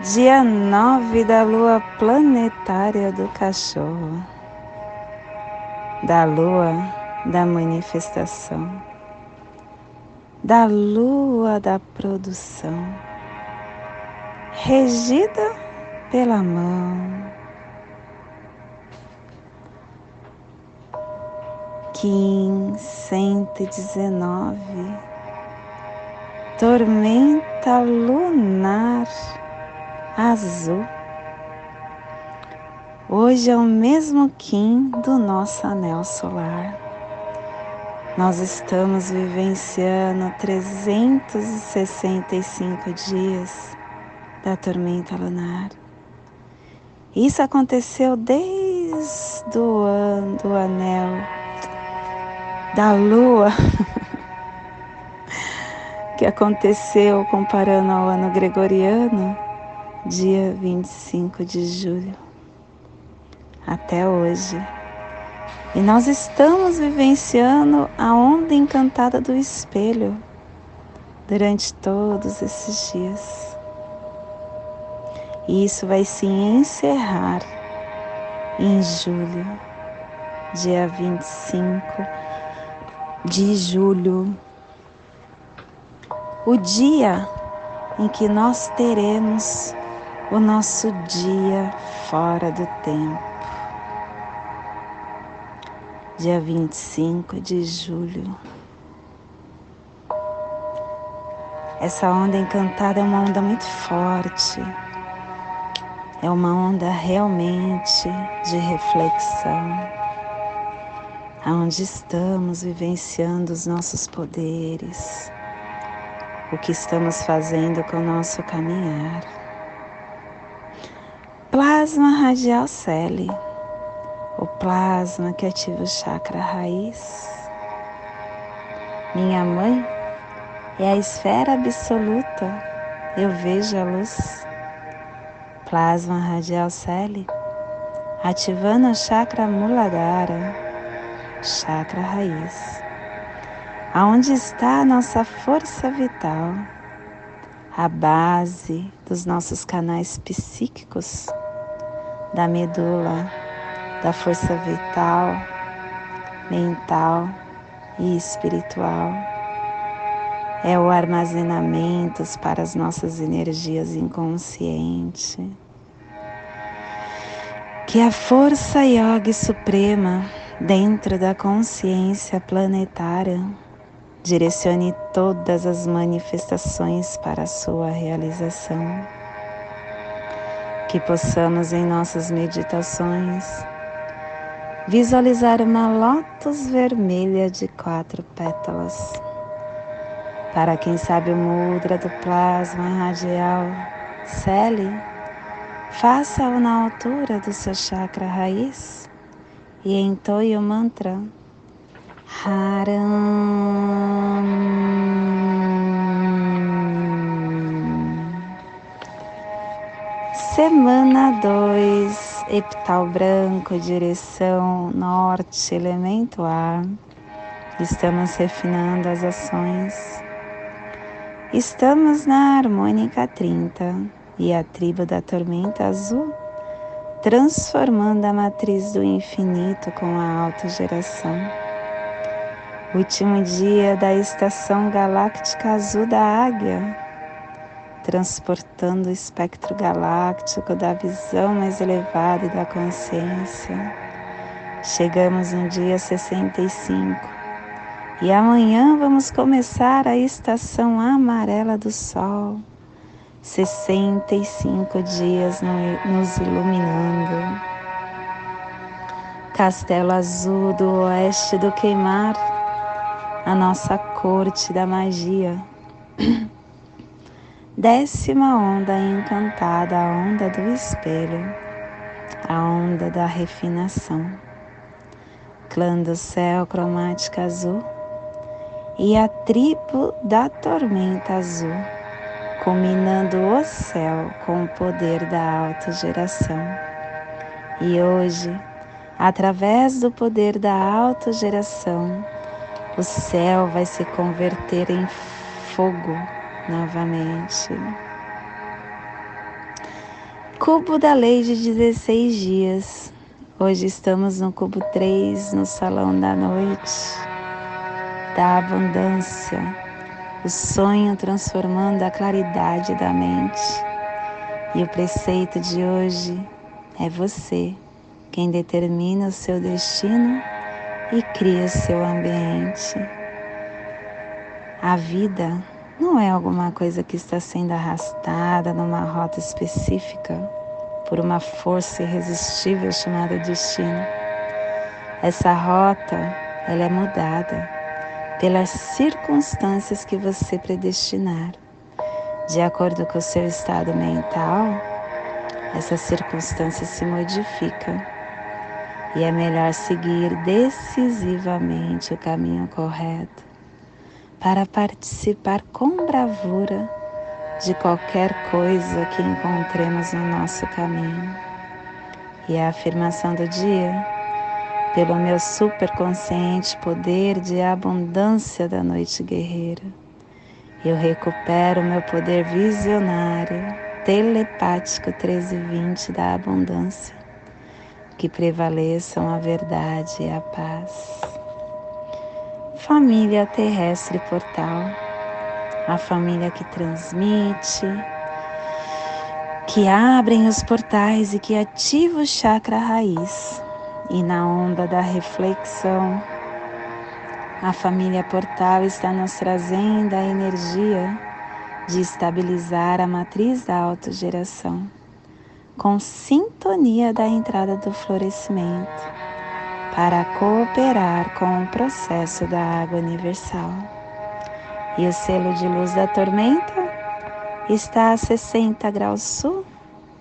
dia 9 da lua planetária do cachorro, da lua da manifestação, da lua da produção, regida pela mão. Kim 119, tormenta lunar azul. Hoje é o mesmo Kim do nosso anel solar. Nós estamos vivenciando 365 dias da tormenta lunar. Isso aconteceu desde o ano do anel da lua que aconteceu comparando ao ano gregoriano dia 25 de julho, até hoje. E nós estamos vivenciando a onda encantada do espelho durante todos esses dias. E isso vai se encerrar em julho, dia 25 de julho, o dia em que nós teremos o nosso dia fora do tempo. Dia 25 de julho. Essa onda encantada é uma onda muito forte. É uma onda realmente de reflexão, aonde estamos vivenciando os nossos poderes, o que estamos fazendo com o nosso caminhar. Plasma radial cele, o plasma que ativa o chakra raiz. Minha mãe é a esfera absoluta, eu vejo a luz. Plasma radial cele, ativando o chakra muladhara, chakra raiz. Aonde está a nossa força vital? a base dos nossos canais psíquicos, da medula, da força vital, mental e espiritual. É o armazenamento para as nossas energias inconscientes. Que a força yoga suprema dentro da consciência planetária Direcione todas as manifestações para a sua realização. Que possamos em nossas meditações visualizar uma lótus vermelha de quatro pétalas. Para quem sabe o mudra do plasma radial, cele, faça-o na altura do seu chakra raiz e entoie o mantra Haram. Semana 2, epital branco, direção norte, elemento ar. Estamos refinando as ações. Estamos na harmônica 30 e a tribo da tormenta azul, transformando a matriz do infinito com a autogeração último dia da estação galáctica azul da Águia, transportando o espectro galáctico da visão mais elevada e da consciência. Chegamos no dia 65 e amanhã vamos começar a estação amarela do Sol. 65 dias nos iluminando. Castelo Azul do Oeste do Queimar a nossa corte da magia. Décima onda encantada, a onda do espelho, a onda da refinação. Clã do céu cromática azul e a tribo da tormenta azul, combinando o céu com o poder da autogeração. E hoje, através do poder da autogeração, o céu vai se converter em fogo novamente. Cubo da lei de 16 dias. Hoje estamos no cubo 3, no salão da noite, da abundância, o sonho transformando a claridade da mente. E o preceito de hoje é você quem determina o seu destino e cria seu ambiente. A vida não é alguma coisa que está sendo arrastada numa rota específica por uma força irresistível chamada destino. Essa rota, ela é mudada pelas circunstâncias que você predestinar. De acordo com o seu estado mental, essa circunstância se modifica e é melhor seguir decisivamente o caminho correto para participar com bravura de qualquer coisa que encontremos no nosso caminho. E a afirmação do dia, pelo meu superconsciente poder de abundância da noite guerreira, eu recupero meu poder visionário, telepático 1320 da abundância, que prevaleçam a verdade e a paz família terrestre portal, a família que transmite, que abrem os portais e que ativa o chakra raiz. E na onda da reflexão, a família portal está nos trazendo a energia de estabilizar a matriz da autogeração, com sintonia da entrada do florescimento para cooperar com o processo da água universal. E o selo de luz da tormenta está a 60 graus sul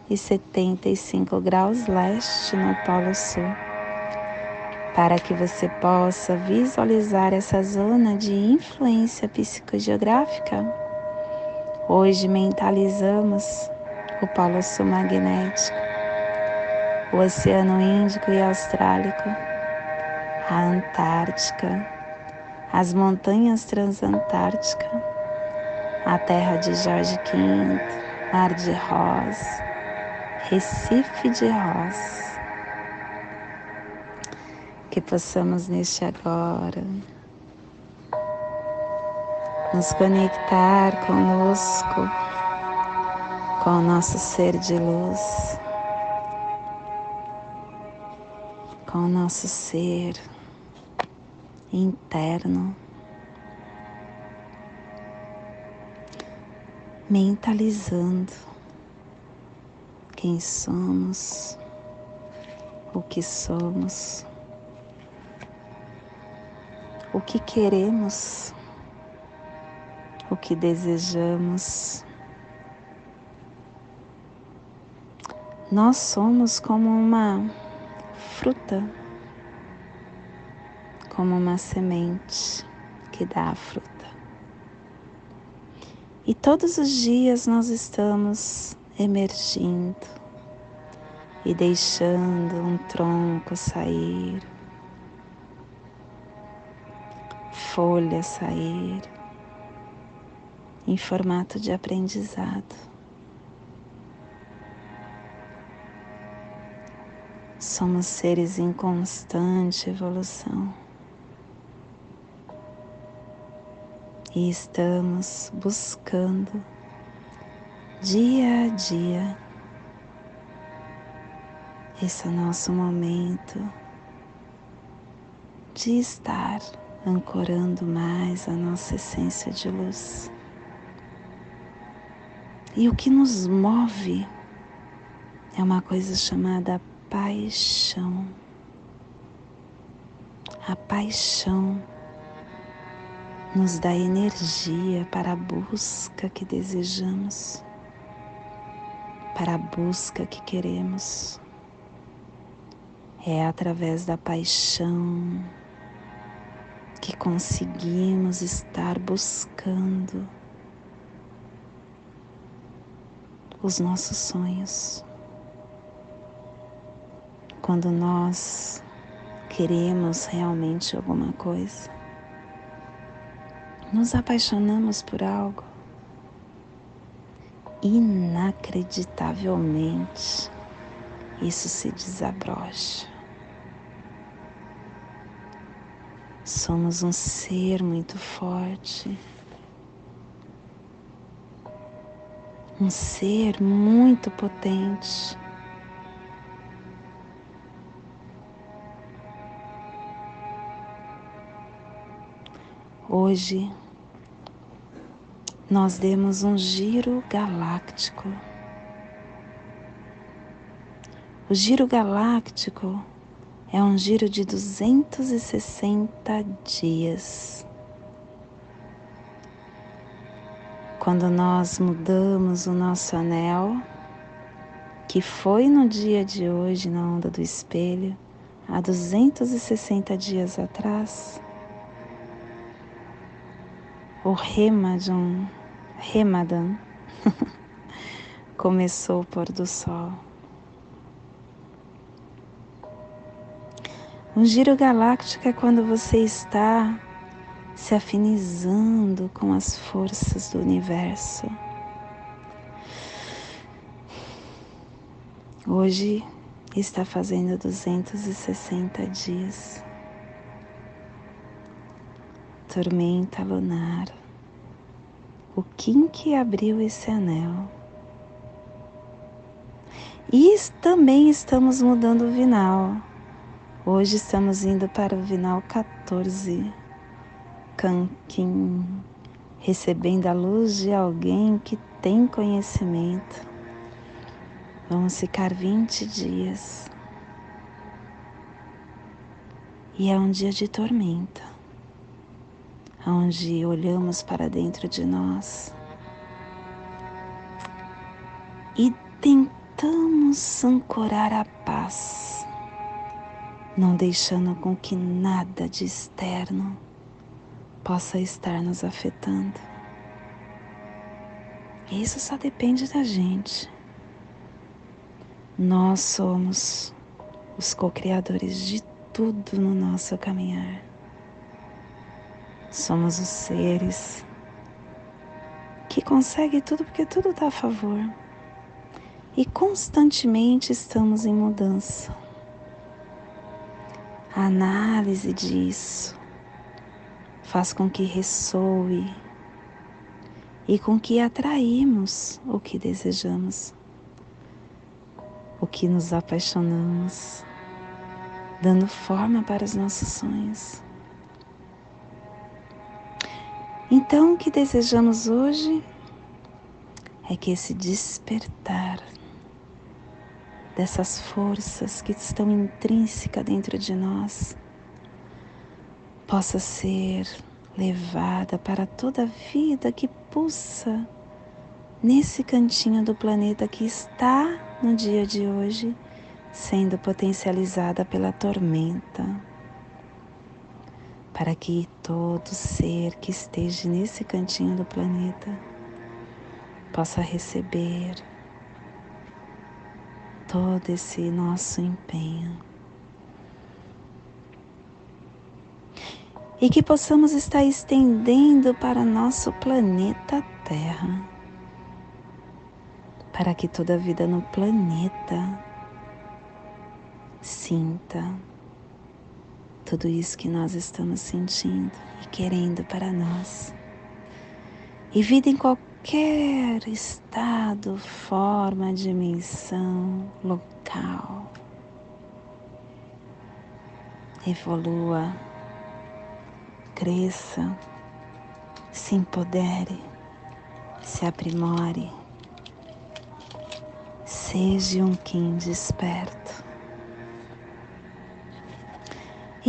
e 75 graus leste no Polo Sul. Para que você possa visualizar essa zona de influência psicogeográfica, hoje mentalizamos o Polo Sul magnético, o Oceano Índico e Austrálico a Antártica, as montanhas transantárticas, a terra de Jorge V, Mar de Ross, Recife de Ross. Que possamos neste agora nos conectar conosco, com o nosso ser de luz, com o nosso ser interno, mentalizando quem somos, o que somos, o que queremos, o que desejamos. Nós somos como uma fruta como uma semente que dá a fruta. E todos os dias nós estamos emergindo e deixando um tronco sair, folhas sair, em formato de aprendizado. Somos seres em constante evolução. E estamos buscando dia a dia esse nosso momento de estar ancorando mais a nossa essência de luz. E o que nos move é uma coisa chamada paixão. A paixão nos dá energia para a busca que desejamos, para a busca que queremos. É através da paixão que conseguimos estar buscando os nossos sonhos. Quando nós queremos realmente alguma coisa, nos apaixonamos por algo, inacreditavelmente isso se desabrocha. Somos um ser muito forte, um ser muito potente. Hoje nós demos um giro galáctico. O giro galáctico é um giro de 260 dias. Quando nós mudamos o nosso anel, que foi no dia de hoje na onda do espelho, há 260 dias atrás, o Remadan, Remadan começou o pôr do sol. Um giro galáctico é quando você está se afinizando com as forças do universo. Hoje está fazendo 260 dias. Tormenta lunar. O Kim que abriu esse anel. E também estamos mudando o vinal. Hoje estamos indo para o Vinal 14, Kankin, recebendo a luz de alguém que tem conhecimento. Vamos ficar 20 dias. E é um dia de tormenta, onde olhamos para dentro de nós e tentamos ancorar a paz não deixando com que nada de externo possa estar nos afetando. Isso só depende da gente. Nós somos os co-criadores de tudo no nosso caminhar. Somos os seres que conseguem tudo porque tudo está a favor. E constantemente estamos em mudança a análise disso faz com que ressoe e com que atraímos o que desejamos, o que nos apaixonamos, dando forma para os nossos sonhos. Então, o que desejamos hoje é que esse despertar dessas forças que estão intrínsecas dentro de nós possa ser levada para toda a vida que pulsa nesse cantinho do planeta que está no dia de hoje sendo potencializada pela tormenta. Para que todo ser que esteja nesse cantinho do planeta possa receber todo esse nosso empenho. E que possamos estar estendendo para nosso planeta Terra, para que toda a vida no planeta sinta tudo isso que nós estamos sentindo e querendo para nós. E vida em qualquer estado, forma, dimensão, local. Evolua, cresça, se empodere, se aprimore, seja um Kim desperto.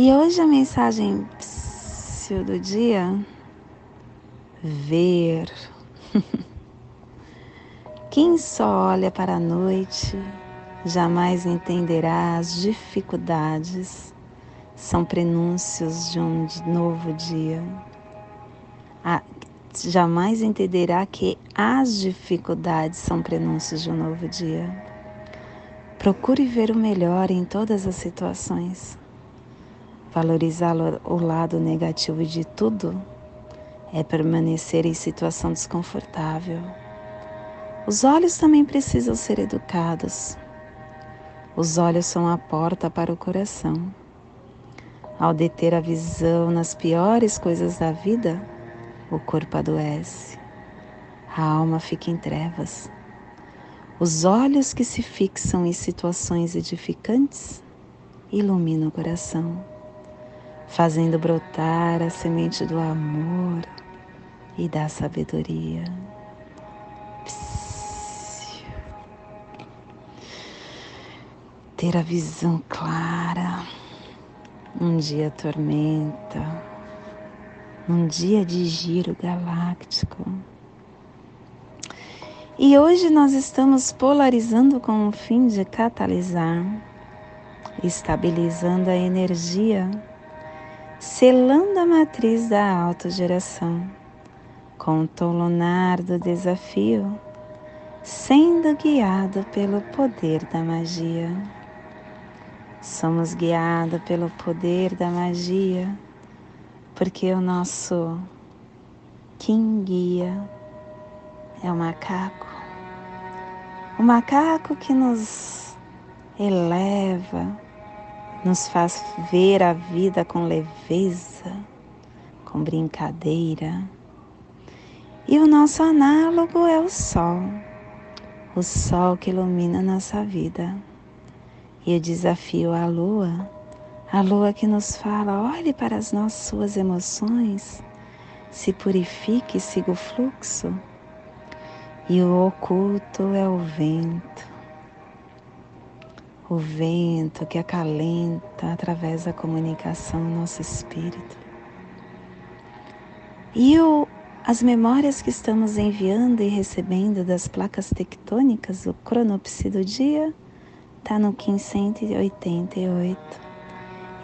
E hoje a mensagem do dia ver. Quem só olha para a noite jamais entenderá as dificuldades, são prenúncios de um novo dia. Ah, jamais entenderá que as dificuldades são prenúncios de um novo dia. Procure ver o melhor em todas as situações. Valorizar o lado negativo de tudo é permanecer em situação desconfortável. Os olhos também precisam ser educados. Os olhos são a porta para o coração. Ao deter a visão nas piores coisas da vida, o corpo adoece, a alma fica em trevas. Os olhos que se fixam em situações edificantes iluminam o coração, fazendo brotar a semente do amor e da sabedoria. Ter a visão clara, um dia tormenta, um dia de giro galáctico e hoje nós estamos polarizando com o fim de catalisar, estabilizando a energia, selando a matriz da autogeração, com o tom lunar do desafio, sendo guiado pelo poder da magia. Somos guiados pelo poder da magia, porque o nosso Kim guia é o macaco o macaco que nos eleva, nos faz ver a vida com leveza, com brincadeira. E o nosso análogo é o sol, o sol que ilumina nossa vida. E o desafio à lua, a lua que nos fala: olhe para as nossas suas emoções, se purifique siga o fluxo e o oculto é o vento, o vento que acalenta através da comunicação nosso espírito. E o, as memórias que estamos enviando e recebendo das placas tectônicas, o cronopsi do dia, está no 1588.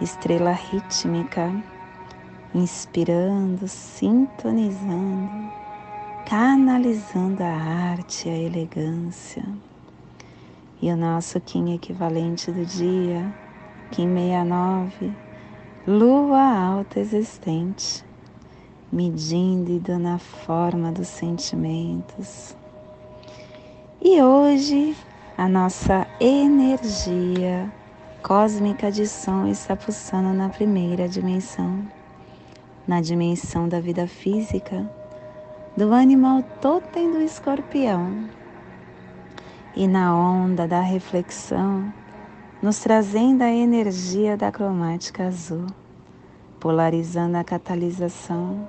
Estrela rítmica, inspirando, sintonizando canalizando a arte, a elegância. E o nosso Kim equivalente do dia, Kim 69, lua alta existente, medindo e dando a forma dos sentimentos. E hoje a nossa energia cósmica de som está pulsando na primeira dimensão, na dimensão da vida física do animal totem do escorpião. E na onda da reflexão, nos trazendo a energia da cromática azul, polarizando a catalisação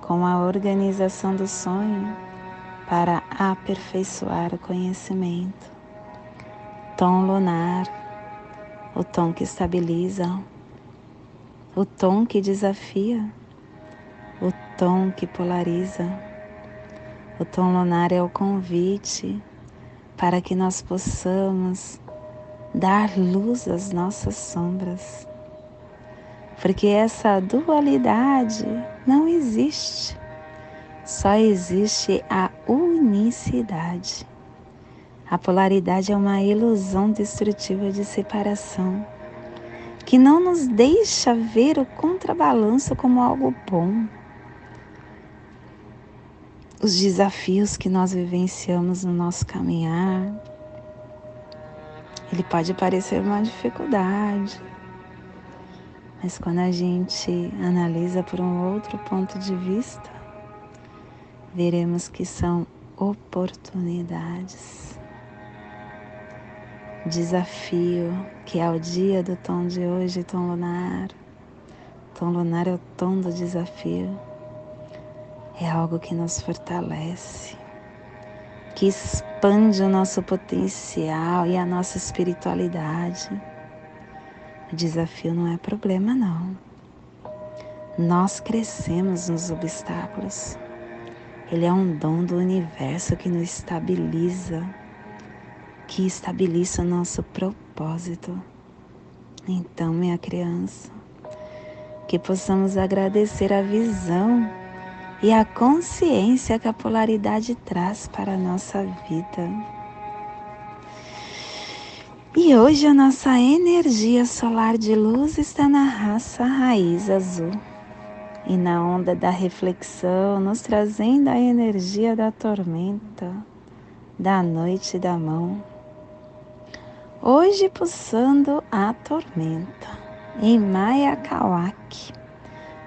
com a organização do sonho para aperfeiçoar o conhecimento. Tom lunar, o tom que estabiliza, o tom que desafia o tom que polariza. O tom lunar é o convite para que nós possamos dar luz às nossas sombras. Porque essa dualidade não existe, só existe a unicidade. A polaridade é uma ilusão destrutiva de separação que não nos deixa ver o contrabalanço como algo bom os desafios que nós vivenciamos no nosso caminhar. Ele pode parecer uma dificuldade, mas quando a gente analisa por um outro ponto de vista, veremos que são oportunidades. Desafio, que é o dia do tom de hoje, tom lunar. Tom lunar é o tom do desafio é algo que nos fortalece, que expande o nosso potencial e a nossa espiritualidade. O desafio não é problema, não. Nós crescemos nos obstáculos. Ele é um dom do universo que nos estabiliza, que estabiliza o nosso propósito. Então, minha criança, que possamos agradecer a visão e a consciência que a polaridade traz para a nossa vida. E hoje a nossa energia solar de luz está na raça raiz azul e na onda da reflexão, nos trazendo a energia da tormenta, da noite da mão. Hoje pulsando a tormenta em Maya Kawak,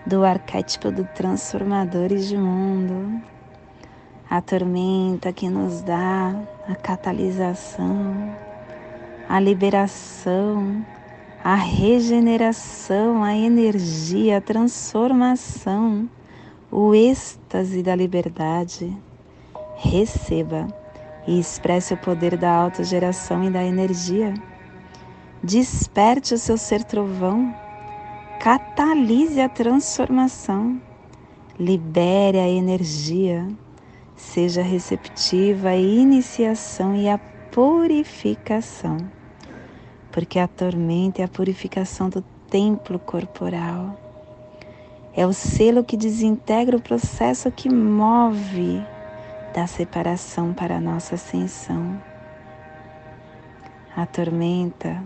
do arquétipo do Transformadores de Mundo. A tormenta que nos dá a catalisação, a liberação, a regeneração, a energia, a transformação, o êxtase da liberdade. Receba e expresse o poder da autogeração e da energia. Desperte o seu ser trovão, catalise a transformação, libere a energia, seja receptiva à iniciação e à purificação porque a tormenta é a purificação do templo corporal. É o selo que desintegra o processo que move da separação para a nossa ascensão. A tormenta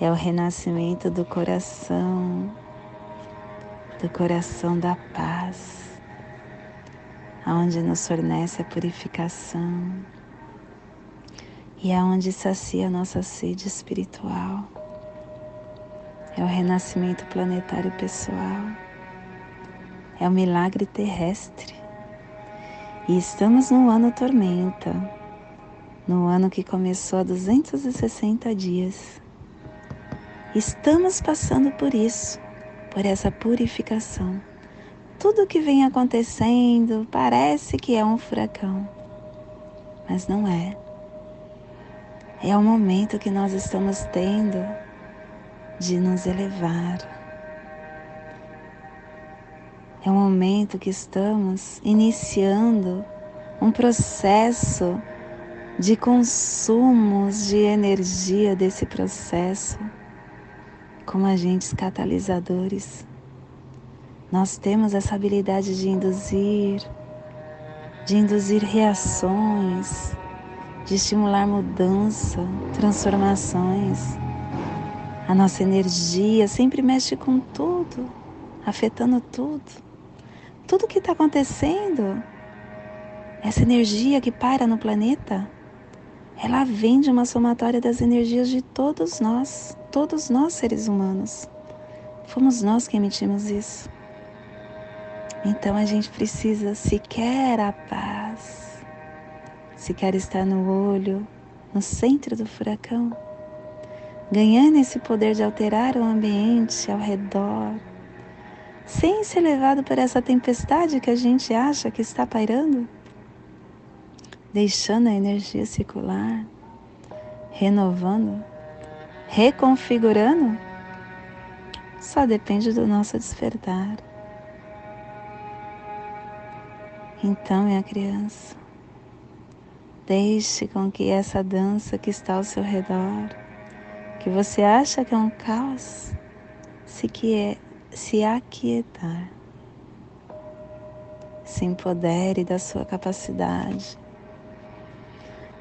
é o renascimento do coração, do coração da paz, aonde nos fornece a purificação e é onde sacia a nossa sede espiritual. É o renascimento planetário pessoal. É o milagre terrestre. E estamos no ano tormenta, no ano que começou há 260 dias. Estamos passando por isso, por essa purificação. Tudo que vem acontecendo parece que é um furacão, mas não é é o momento que nós estamos tendo de nos elevar. É o momento que estamos iniciando um processo de consumos de energia desse processo como agentes catalisadores. Nós temos essa habilidade de induzir, de induzir reações, de estimular mudança, transformações. A nossa energia sempre mexe com tudo, afetando tudo. Tudo que está acontecendo, essa energia que para no planeta, ela vem de uma somatória das energias de todos nós, todos nós seres humanos. Fomos nós que emitimos isso. Então a gente precisa, se quer a paz, se quer estar no olho, no centro do furacão, ganhando esse poder de alterar o ambiente ao redor, sem ser levado por essa tempestade que a gente acha que está pairando, deixando a energia circular, renovando, reconfigurando, só depende do nosso despertar. Então, minha criança, Deixe com que essa dança que está ao seu redor, que você acha que é um caos, se, que se aquietar. Se empodere da sua capacidade,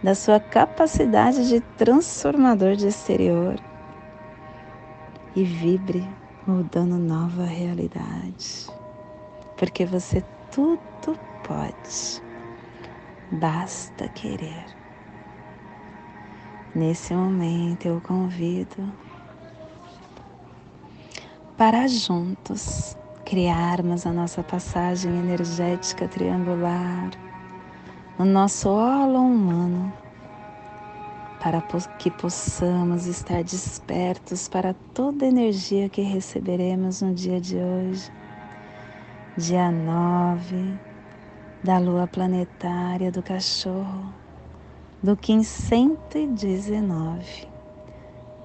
da sua capacidade de transformador de exterior e vibre mudando nova realidade, porque você tudo pode. Basta querer. Nesse momento eu convido para juntos criarmos a nossa passagem energética triangular, o nosso holo humano, para que possamos estar despertos para toda a energia que receberemos no dia de hoje, dia 9 da lua planetária do cachorro, do Kim 119,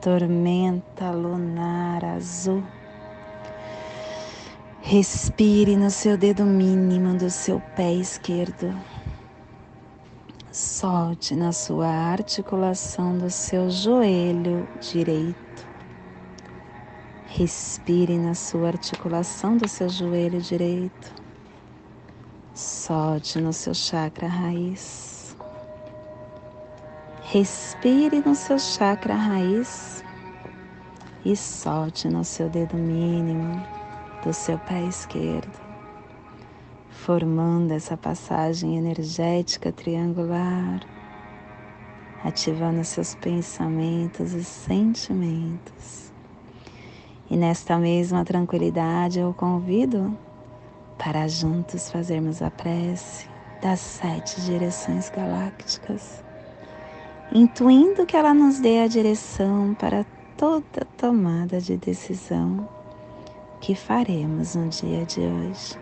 tormenta lunar azul. Respire no seu dedo mínimo do seu pé esquerdo. Solte na sua articulação do seu joelho direito. Respire na sua articulação do seu joelho direito. Solte no seu chakra raiz. Respire no seu chakra raiz e solte no seu dedo mínimo do seu pé esquerdo, formando essa passagem energética triangular, ativando seus pensamentos e sentimentos. E nesta mesma tranquilidade eu convido para juntos fazermos a prece das sete direções galácticas, intuindo que ela nos dê a direção para toda tomada de decisão que faremos no dia de hoje.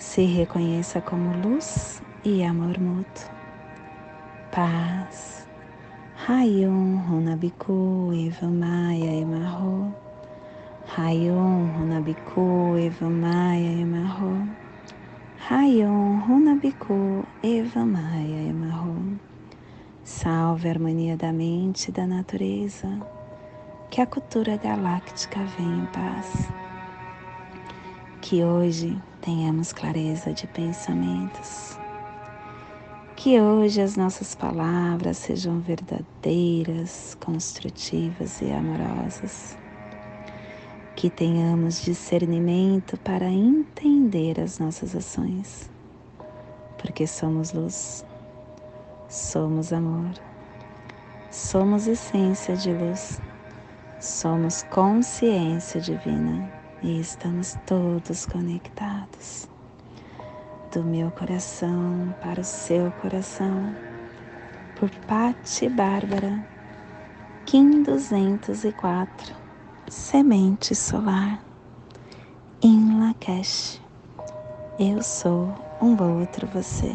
se reconheça como luz e amor mútuo. Paz. Rayon Runabiku Eva Maia Emarro. Rayon Runabiku Eva Maia Emarro. Rayon Runabiku Eva Maia Emarro. Salve a harmonia da mente e da natureza que a cultura galáctica venha em paz. Que hoje tenhamos clareza de pensamentos. Que hoje as nossas palavras sejam verdadeiras, construtivas e amorosas. Que tenhamos discernimento para entender as nossas ações, porque somos luz, somos amor, somos essência de luz Somos consciência divina e estamos todos conectados. Do meu coração para o seu coração, por Pati Bárbara, Kim 204, Semente Solar, em Lakesh. Eu sou um outro você.